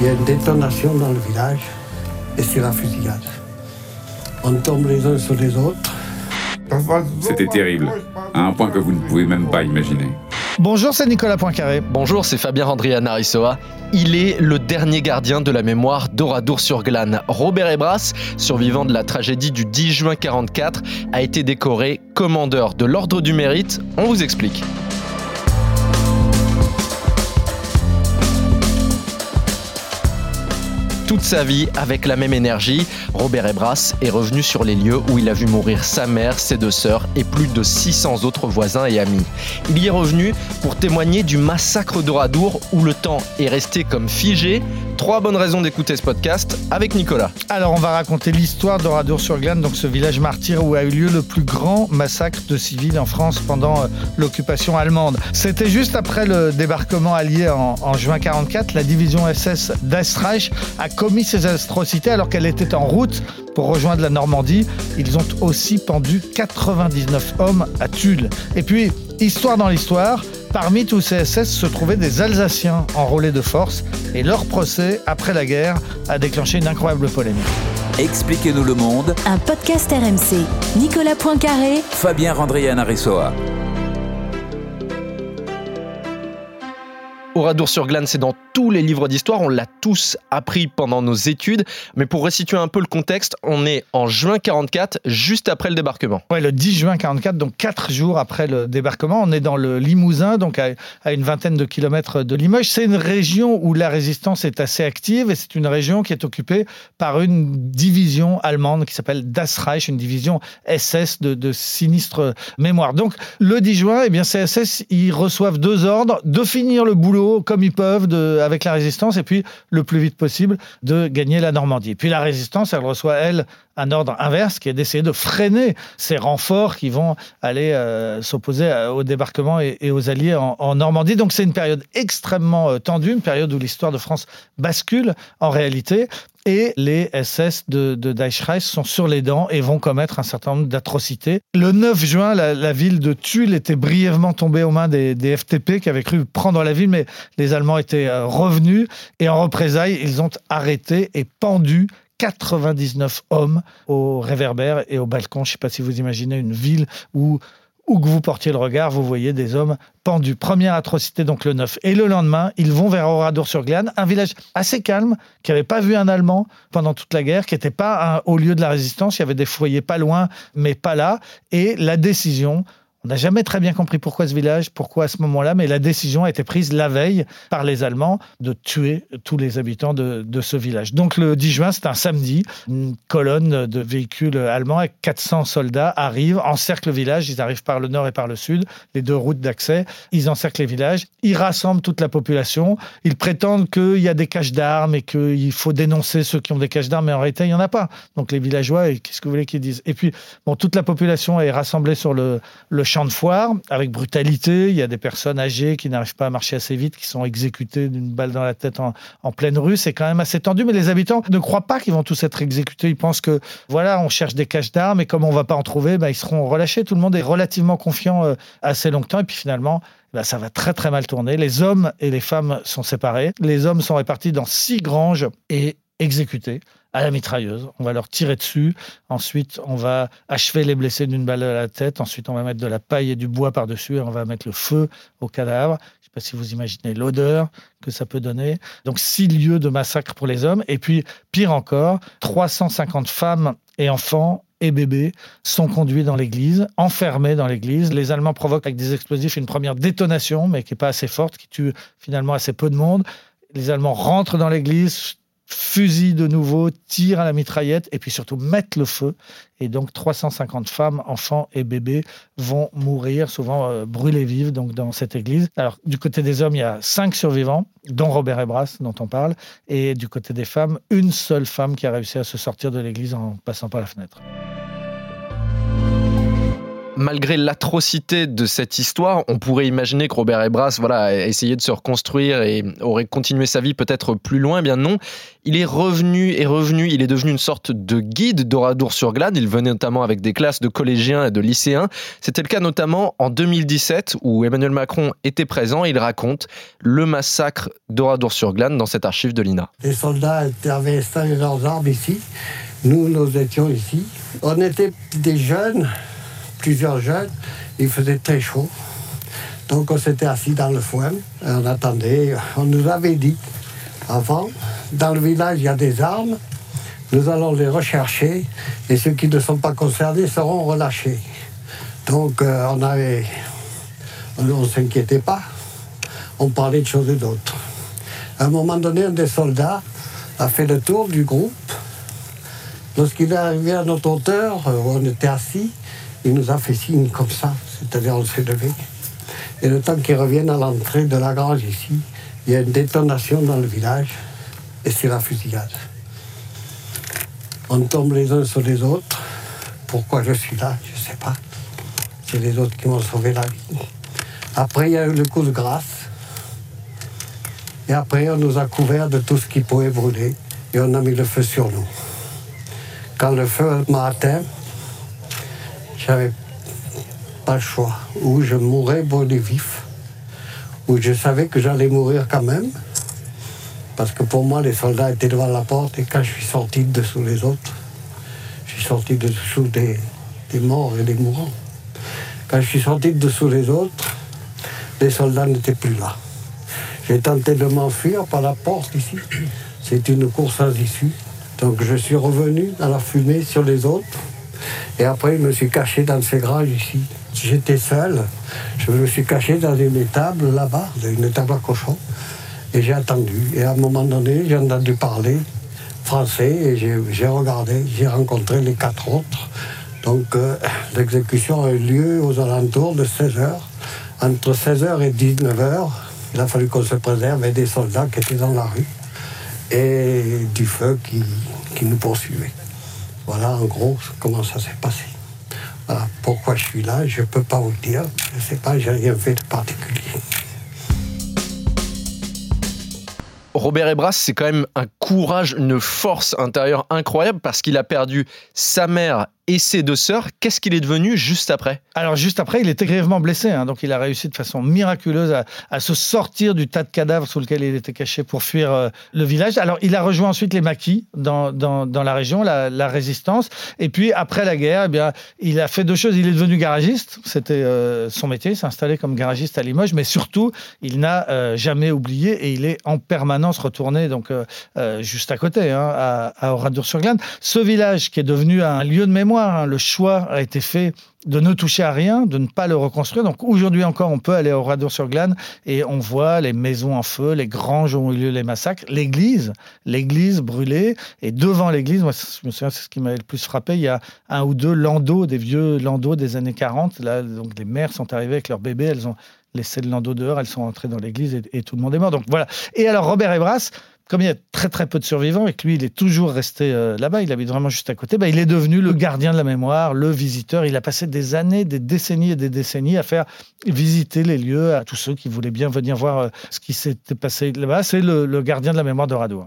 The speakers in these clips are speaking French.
Il y a une détonation dans le village et c'est la fusillade. On tombe les uns sur les autres. C'était terrible, à un point que vous ne pouvez même pas imaginer. Bonjour, c'est Nicolas Poincaré. Bonjour, c'est Fabien Randrian Narissoa. Il est le dernier gardien de la mémoire d'Oradour-sur-Glane. Robert Ebras, survivant de la tragédie du 10 juin 44, a été décoré commandeur de l'Ordre du Mérite. On vous explique. Toute sa vie avec la même énergie. Robert Ebras est revenu sur les lieux où il a vu mourir sa mère, ses deux sœurs et plus de 600 autres voisins et amis. Il y est revenu pour témoigner du massacre d'Oradour où le temps est resté comme figé. Trois bonnes raisons d'écouter ce podcast avec Nicolas. Alors on va raconter l'histoire d'Oradour-sur-Glane, donc ce village martyr où a eu lieu le plus grand massacre de civils en France pendant euh, l'occupation allemande. C'était juste après le débarquement allié en, juin 44. La division SS d'Estreich a commis ces atrocités alors qu'elle était en route pour rejoindre la Normandie. Ils ont aussi pendu 99 hommes à Tulle. Et puis, histoire dans l'histoire, parmi tous ces SS se trouvaient des Alsaciens enrôlés de force et leur procès après la guerre a déclenché une incroyable polémique. Expliquez-nous le monde. Un podcast RMC. Nicolas Poincaré. Fabien Randrian Aressoa. Oradour-sur-Glane, c'est dans tous les livres d'histoire, on l'a tous appris pendant nos études, mais pour resituer un peu le contexte, on est en juin 44, juste après le débarquement. Ouais, le 10 juin 44, donc quatre jours après le débarquement, on est dans le Limousin, donc à, une vingtaine de kilomètres de Limoges. C'est une région où la résistance est assez active et c'est une région qui est occupée par une division allemande qui s'appelle Das Reich, une division SS de, de sinistre mémoire. Donc le 10 juin, eh bien, ces SS, ils reçoivent deux ordres de finir le boulot comme ils peuvent avec la résistance et puis le plus vite possible de gagner la Normandie. Puis la résistance, elle reçoit, elle, un ordre inverse qui est d'essayer de freiner ces renforts qui vont aller euh, s'opposer au débarquement et, aux alliés en, Normandie. Donc c'est une période extrêmement euh, tendue, une période où l'histoire de France bascule en réalité. Et les SS de, de sont sur les dents et vont commettre un certain nombre d'atrocités. Le 9 juin, la, ville de Tulle était brièvement tombée aux mains des, des, FTP qui avaient cru prendre la ville, mais les Allemands étaient euh, revenus et en représailles, ils ont arrêté et pendu 99 hommes au réverbère et au balcon. Je ne sais pas si vous imaginez une ville où où que vous portiez le regard, vous voyez des hommes pendus. Première atrocité donc le 9. Et le lendemain, ils vont vers Oradour-sur-Glane, un village assez calme, qui n'avait pas vu un Allemand pendant toute la guerre, qui n'était pas au lieu de la résistance. Il y avait des foyers pas loin, mais pas là. Et la décision on n'a jamais très bien compris pourquoi ce village, pourquoi à ce moment-là, mais la décision a été prise la veille par les Allemands de tuer tous les habitants de, ce village. Donc le 10 juin, c'est un samedi, une colonne de véhicules allemands avec 400 soldats arrivent, encerclent le village, ils arrivent par le nord et par le sud, les deux routes d'accès, ils encerclent les villages, ils rassemblent toute la population, ils prétendent qu'il y a des caches d'armes et qu'il faut dénoncer ceux qui ont des caches d'armes, mais en réalité, il n'y en a pas. Donc les villageois, qu'est-ce que vous voulez qu'ils disent? Et puis, bon, toute la population est rassemblée sur le, le champ de foire avec brutalité. Il y a des personnes âgées qui n'arrivent pas à marcher assez vite, qui sont exécutées d'une balle dans la tête en, pleine rue. C'est quand même assez tendu, mais les habitants ne croient pas qu'ils vont tous être exécutés. Ils pensent que voilà, on cherche des caches d'armes et comme on va pas en trouver, bah, ils seront relâchés. Tout le monde est relativement confiant euh, assez longtemps et puis finalement. Bah, ça va très très mal tourner. Les hommes et les femmes sont séparés. Les hommes sont répartis dans six granges et exécutés à la mitrailleuse. On va leur tirer dessus. Ensuite, on va achever les blessés d'une balle à la tête. Ensuite, on va mettre de la paille et du bois par-dessus et on va mettre le feu au cadavre. Je ne sais pas si vous imaginez l'odeur que ça peut donner. Donc, six lieux de massacre pour les hommes. Et puis, pire encore, 350 femmes et enfants et bébés sont conduits dans l'église, enfermés dans l'église. Les Allemands provoquent avec des explosifs une première détonation, mais qui n'est pas assez forte, qui tue finalement assez peu de monde. Les Allemands rentrent dans l'église, fusil de nouveau, tirent à la mitraillette et puis surtout mettent le feu. Et donc 350 femmes, enfants et bébés vont mourir, souvent euh, brûlés vifs donc dans cette église. Alors du côté des hommes, il y a cinq survivants, dont Robert Ebras dont on parle, et du côté des femmes, une seule femme qui a réussi à se sortir de l'église en passant par la fenêtre. Malgré l'atrocité de cette histoire, on pourrait imaginer que Robert Ebras voilà, a essayé de se reconstruire et aurait continué sa vie peut-être plus loin. Eh bien non, il est revenu et revenu, il est devenu une sorte de guide d'Oradour-sur-Glane. Il venait notamment avec des classes de collégiens et de lycéens. C'était le cas notamment en 2017 où Emmanuel Macron était présent. Il raconte le massacre d'Oradour-sur-Glane dans cette archive de l'INA. Les soldats avaient installé leurs armes ici. Nous, nous étions ici. On était des jeunes plusieurs jeunes. Il faisait très chaud. Donc on s'était assis dans le foin, on attendait. On nous avait dit avant, dans le village il y a des armes, nous allons les rechercher et ceux qui ne sont pas concernés seront relâchés. Donc euh, on avait, on ne s'inquiétait pas, on parlait de choses et d'autres. À un moment donné, un des soldats a fait le tour du groupe. Lorsqu'il est arrivé à notre hauteur, euh, on était assis, il nous a fait signe comme ça, c'est-à-dire on s'est levé. Et le temps qu'il revienne à l'entrée de la grange ici, il y a une détonation dans le village et c'est la fusillade. On tombe les uns sur les autres. Pourquoi je suis là, je ne sais pas. C'est les autres qui m'ont sauvé la vie. Après, il y a eu le coup de grâce. Et après, on nous a couvert de tout ce qui pouvait brûler et on a mis le feu sur nous. Quand le feu m'a atteint, j'avais pas le choix. Ou je mourrais brûlé vif, ou je savais que j'allais mourir quand même. Parce que pour moi, les soldats étaient devant la porte et quand je suis sorti de dessous les autres, je suis sorti de dessous des, des morts et des mourants. Quand je suis sorti de dessous les autres, les soldats n'étaient plus là. J'ai tenté de m'enfuir par la porte ici. C'est une course sans issue. Donc je suis revenu dans la fumée sur les autres. Et après, je me suis caché dans ces granges ici. J'étais seul. Je me suis caché dans une étable là-bas, une étable à cochon. Et j'ai attendu. Et à un moment donné, j'ai entendu parler français et j'ai regardé. J'ai rencontré les quatre autres. Donc euh, l'exécution a eu lieu aux alentours de 16h. Entre 16h et 19h, il a fallu qu'on se préserve et des soldats qui étaient dans la rue et du feu qui, qui nous poursuivait. Voilà en gros comment ça s'est passé. Pourquoi je suis là, je ne peux pas vous le dire. Je ne sais pas, j'ai rien fait de particulier. Robert Ebras, c'est quand même un courage, une force intérieure incroyable parce qu'il a perdu sa mère et ses deux sœurs. Qu'est-ce qu'il est devenu juste après? Alors juste après, il était grièvement blessé, hein, donc il a réussi de façon miraculeuse à, se sortir du tas de cadavres sous lequel il était caché pour fuir euh, le village. Alors il a rejoint ensuite les maquis dans, la région, la, résistance, et puis après la guerre, eh bien, il a fait deux choses. Il est devenu garagiste, c'était euh, son métier, s'installer comme garagiste à Limoges, mais surtout, il n'a euh, jamais oublié et il est en permanence retourné donc juste à côté, hein, à, à Oradour-sur-Glane. Ce village qui est devenu un lieu de Hein. Le choix a été fait de ne toucher à rien, de ne pas le reconstruire. Donc aujourd'hui encore, on peut aller au Radour-sur-Glane et on voit les maisons en feu, les granges où ont eu lieu les massacres, l'église, l'église brûlée. Et devant l'église, moi, je me souviens, c'est ce qui m'avait le plus frappé, il y a un ou deux landaux, des vieux landaux des années 40. Là, donc les mères sont arrivées avec leurs bébés, elles ont laissé le landau dehors, elles sont entrées dans l'église et, et, tout le monde est mort. Donc voilà. Et alors Robert Ebras, comme il y a très très peu de survivants et que lui, il est toujours resté euh, là-bas, il habite vraiment juste à côté, bah, il est devenu le gardien de la mémoire, le visiteur. Il a passé des années, des décennies et des décennies à faire visiter les lieux à tous ceux qui voulaient bien venir voir euh, ce qui s'était passé là-bas. C'est le, gardien de la mémoire de Radour.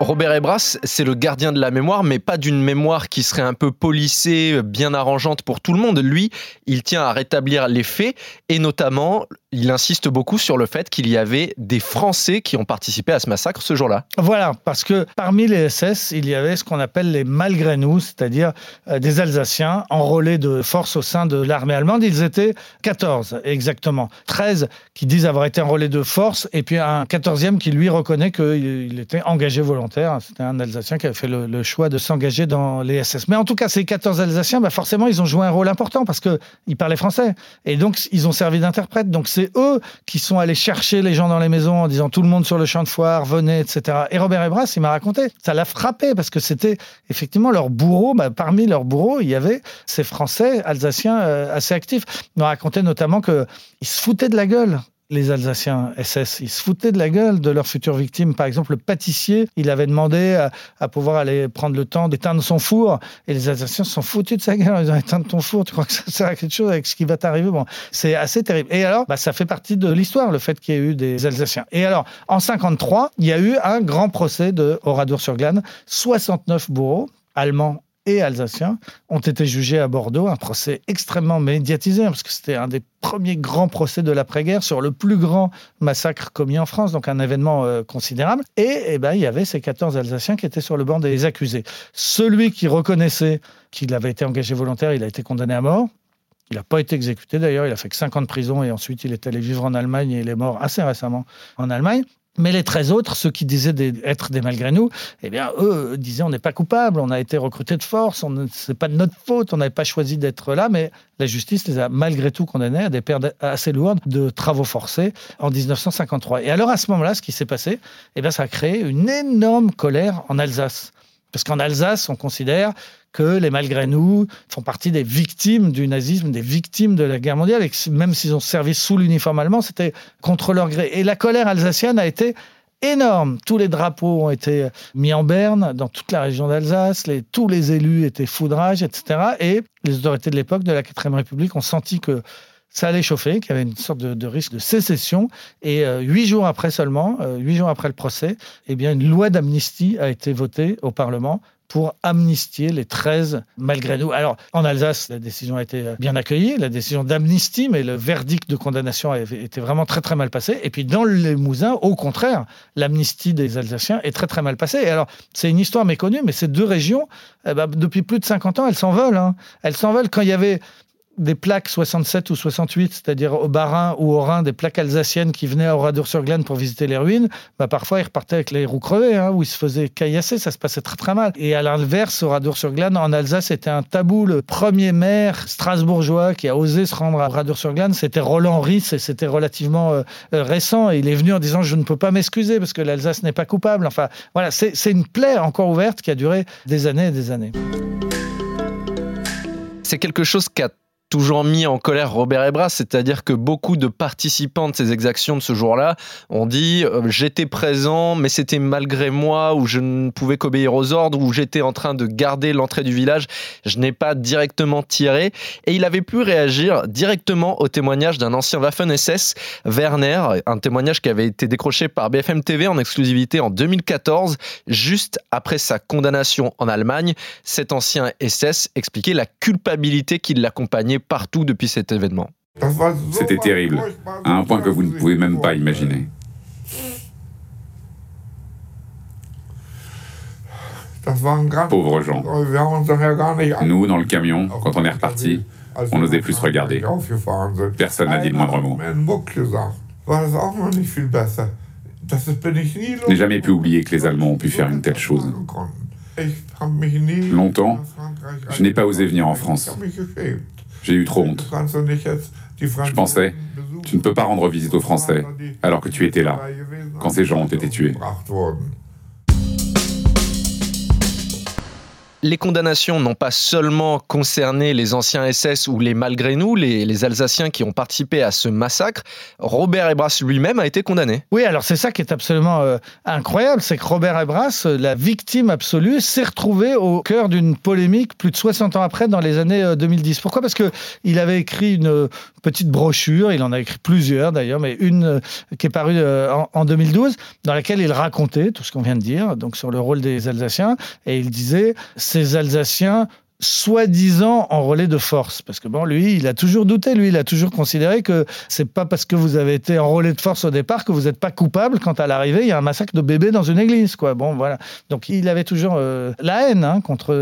Robert Ebras, c'est le gardien de la mémoire, mais pas d'une mémoire qui serait un peu polissée, bien arrangeante pour tout le monde. Lui, il tient à rétablir les faits, et notamment, il insiste beaucoup sur le fait qu'il y avait des Français qui ont participé à ce massacre ce jour-là. Voilà, parce que parmi les SS, il y avait ce qu'on appelle les malgré nous, c'est-à-dire euh, des Alsaciens enrôlés de force au sein de l'armée allemande. Ils étaient 14 exactement. 13 qui disent avoir été enrôlés de force, et puis un 14e qui lui reconnaît qu'il était engagé volontaire c'était un Alsacien qui avait fait le, choix de s'engager dans les SS. Mais en tout cas, ces 14 Alsaciens, bah forcément, ils ont joué un rôle important parce qu'ils parlaient français. Et donc, ils ont servi d'interprète. Donc, c'est eux qui sont allés chercher les gens dans les maisons en disant tout le monde sur le champ de foire, venez, etc. Et Robert Ebras, il m'a raconté, ça l'a frappé parce que c'était effectivement leur bourreau. Bah, parmi leurs bourreaux, il y avait ces Français alsaciens euh, assez actifs. Il m'a raconté notamment qu'ils se foutaient de la gueule les Alsaciens SS, ils se foutaient de la gueule de leurs futures victimes. Par exemple, le pâtissier, il avait demandé à, pouvoir aller prendre le temps d'éteindre son four, et les Alsaciens se sont foutus de sa gueule. Ils ont éteint ton four, tu crois que ça sert à quelque chose avec ce qui va t'arriver? Bon, c'est assez terrible. Et alors, bah, ça fait partie de l'histoire, le fait qu'il y ait eu des Alsaciens. Et alors, en 53, il y a eu un grand procès de Oradour-sur-Glane. 69 bourreaux allemands et alsaciens ont été jugés à Bordeaux, un procès extrêmement médiatisé, hein, parce que c'était un des premiers grands procès de l'après-guerre sur le plus grand massacre commis en France, donc un événement euh, considérable. Et, eh ben, il y avait ces 14 Alsaciens qui étaient sur le banc des accusés. Celui qui reconnaissait qu'il avait été engagé volontaire, il a été condamné à mort. Il n'a pas été exécuté d'ailleurs, il a fait que 5 ans de prison et ensuite il est allé vivre en Allemagne et il est mort assez récemment en Allemagne. Mais les 13 autres, ceux qui disaient être des malgré nous, eh bien, eux disaient on n'est pas coupable, on a été recrutés de force, ce n'est pas de notre faute, on n'avait pas choisi d'être là, mais la justice les a malgré tout condamnés à des pertes assez lourdes de travaux forcés en 1953. Et alors à ce moment-là, ce qui s'est passé, eh bien, ça a créé une énorme colère en Alsace. Parce qu'en Alsace, on considère que les malgré nous font partie des victimes du nazisme, des victimes de la guerre mondiale, et que même s'ils ont servi sous l'uniforme allemand, c'était contre leur gré. Et la colère alsacienne a été énorme. Tous les drapeaux ont été mis en berne dans toute la région d'Alsace, tous les élus étaient foudrages, etc. Et les autorités de l'époque de la 4ème République ont senti que ça allait chauffer, qu'il y avait une sorte de, risque de sécession. Et euh, huit jours après seulement, euh, huit jours après le procès, eh bien, une loi d'amnistie a été votée au Parlement pour amnistier les 13 malgré nous. Alors, en Alsace, la décision a été bien accueillie, la décision d'amnistie, mais le verdict de condamnation a été vraiment très très mal passé. Et puis dans le Limousin, au contraire, l'amnistie des Alsaciens est très très mal passée. Et alors, c'est une histoire méconnue, mais ces deux régions, eh ben, depuis plus de 50 ans, elles s'envolent. Hein. Elles s'envolent quand il y avait des plaques 67 ou 68, c'est-à-dire au Bas-Rhin ou au Rhin, des plaques alsaciennes qui venaient à Oradour-sur-Glane pour visiter les ruines, bah parfois ils repartaient avec les roues crevées, hein, où ils se faisaient caillasser, ça se passait très très mal. Et à l'inverse, Oradour-sur-Glane, en Alsace, c'était un tabou. Le premier maire strasbourgeois qui a osé se rendre à Oradour-sur-Glane, c'était Roland Ries, et c'était relativement euh, euh, récent. Et il est venu en disant Je ne peux pas m'excuser parce que l'Alsace n'est pas coupable. Enfin, voilà, c'est une plaie encore ouverte qui a duré des années et des années. C'est quelque chose qui toujours mis en colère Robert Ebras, c'est-à-dire que beaucoup de participants de ces exactions de ce jour-là ont dit euh, j'étais présent, mais c'était malgré moi, ou je ne pouvais qu'obéir aux ordres, ou j'étais en train de garder l'entrée du village, je n'ai pas directement tiré. Et il avait pu réagir directement au témoignage d'un ancien Waffen-SS, Werner, un témoignage qui avait été décroché par BFM TV en exclusivité en 2014, juste après sa condamnation en Allemagne. Cet ancien SS expliquait la culpabilité qui l'accompagnait partout depuis cet événement. C'était terrible, à un point que vous ne pouvez même pas imaginer. Pauvres gens. Nous, dans le camion, quand on est reparti, on n'osait plus se regarder. Personne n'a dit le moindre mot. Je n'ai jamais pu oublier que les Allemands ont pu faire une telle chose. Longtemps, je n'ai pas osé venir en France. J'ai eu trop honte. Je pensais, tu ne peux pas rendre visite aux Français alors que tu étais là, quand ces gens ont été tués. Les condamnations n'ont pas seulement concerné les anciens SS ou les malgré nous, les, Alsaciens qui ont participé à ce massacre. Robert Ebras lui-même a été condamné. Oui, alors c'est ça qui est absolument euh, incroyable, c'est que Robert Ebras, euh, la victime absolue, s'est retrouvé au cœur d'une polémique plus de 60 ans après, dans les années 2010. Euh, Pourquoi? Parce que il avait écrit une petite brochure, il en a écrit plusieurs d'ailleurs, mais une qui est parue en, en 2012, dans laquelle il racontait tout ce qu'on vient de dire, donc sur le rôle des Alsaciens, et il disait ces Alsaciens soi-disant en relais de force. Parce que bon, lui, il a toujours douté, lui, il a toujours considéré que c'est pas parce que vous avez été en relais de force au départ que vous n'êtes pas coupable quand à l'arrivée, il y a un massacre de bébés dans une église, quoi. Bon, voilà. Donc il avait toujours euh, la haine hein, contre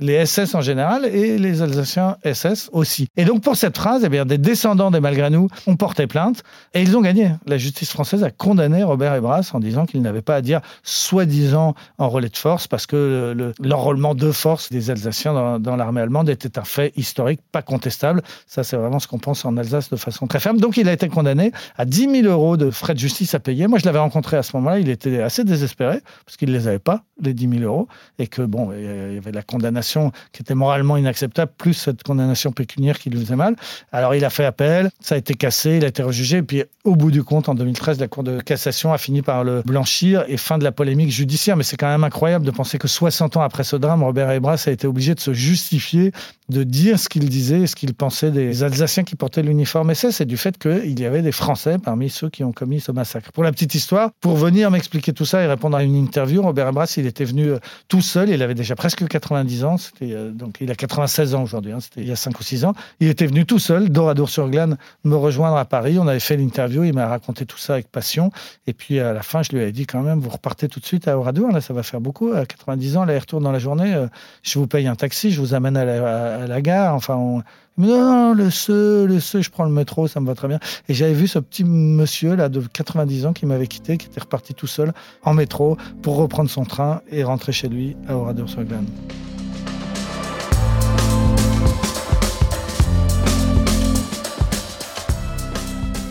les, SS en général et les Alsaciens SS aussi. Et donc pour cette phrase, eh bien, des descendants des malgré nous ont porté plainte et ils ont gagné. La justice française a condamné Robert Ebras en disant qu'il n'avait pas à dire soi-disant en relais de force parce que l'enrôlement de force des Alsaciens dans, l'armée allemande était un fait historique, pas contestable. Ça, c'est vraiment ce qu'on pense en Alsace de façon très ferme. Donc, il a été condamné à 10 000 euros de frais de justice à payer. Moi, je l'avais rencontré à ce moment-là. Il était assez désespéré parce qu'il ne les avait pas, les 10 000 euros, et que, bon, il y avait la condamnation qui était moralement inacceptable, plus cette condamnation pécuniaire qui lui faisait mal. Alors, il a fait appel, ça a été cassé, il a été rejugé, et puis, au bout du compte, en 2013, la Cour de cassation a fini par le blanchir et fin de la polémique judiciaire. Mais c'est quand même incroyable de penser que 60 ans après ce drame, Robert Ebras a été obligé de se justifier, de dire ce qu'il disait, ce qu'il pensait des Alsaciens qui portaient l'uniforme SS et du fait qu'il y avait des Français parmi ceux qui ont commis ce massacre. Pour la petite histoire, pour venir m'expliquer tout ça et répondre à une interview, Robert Ebras, il était venu euh, tout seul, il avait déjà presque 90 ans, c'était, euh, donc il a 96 ans aujourd'hui, hein, c'était il y a 5 ou 6 ans. Il était venu tout seul, d'Oradour-sur-Glane, me rejoindre à Paris. On avait fait l'interview, il m'a raconté tout ça avec passion. Et puis à la fin, je lui ai dit quand même, vous repartez tout de suite à Oradour, là ça va faire beaucoup. À 90 ans, l'aller-retour dans la journée, euh, je vous paye un taxi, je vous amène à la, gare. Enfin, on... non, le ce, le ce, je prends le métro, ça me va très bien. Et j'avais vu ce petit monsieur là de 90 ans qui m'avait quitté, qui était reparti tout seul en métro pour reprendre son train et rentrer chez lui à Oradour-sur-Glane.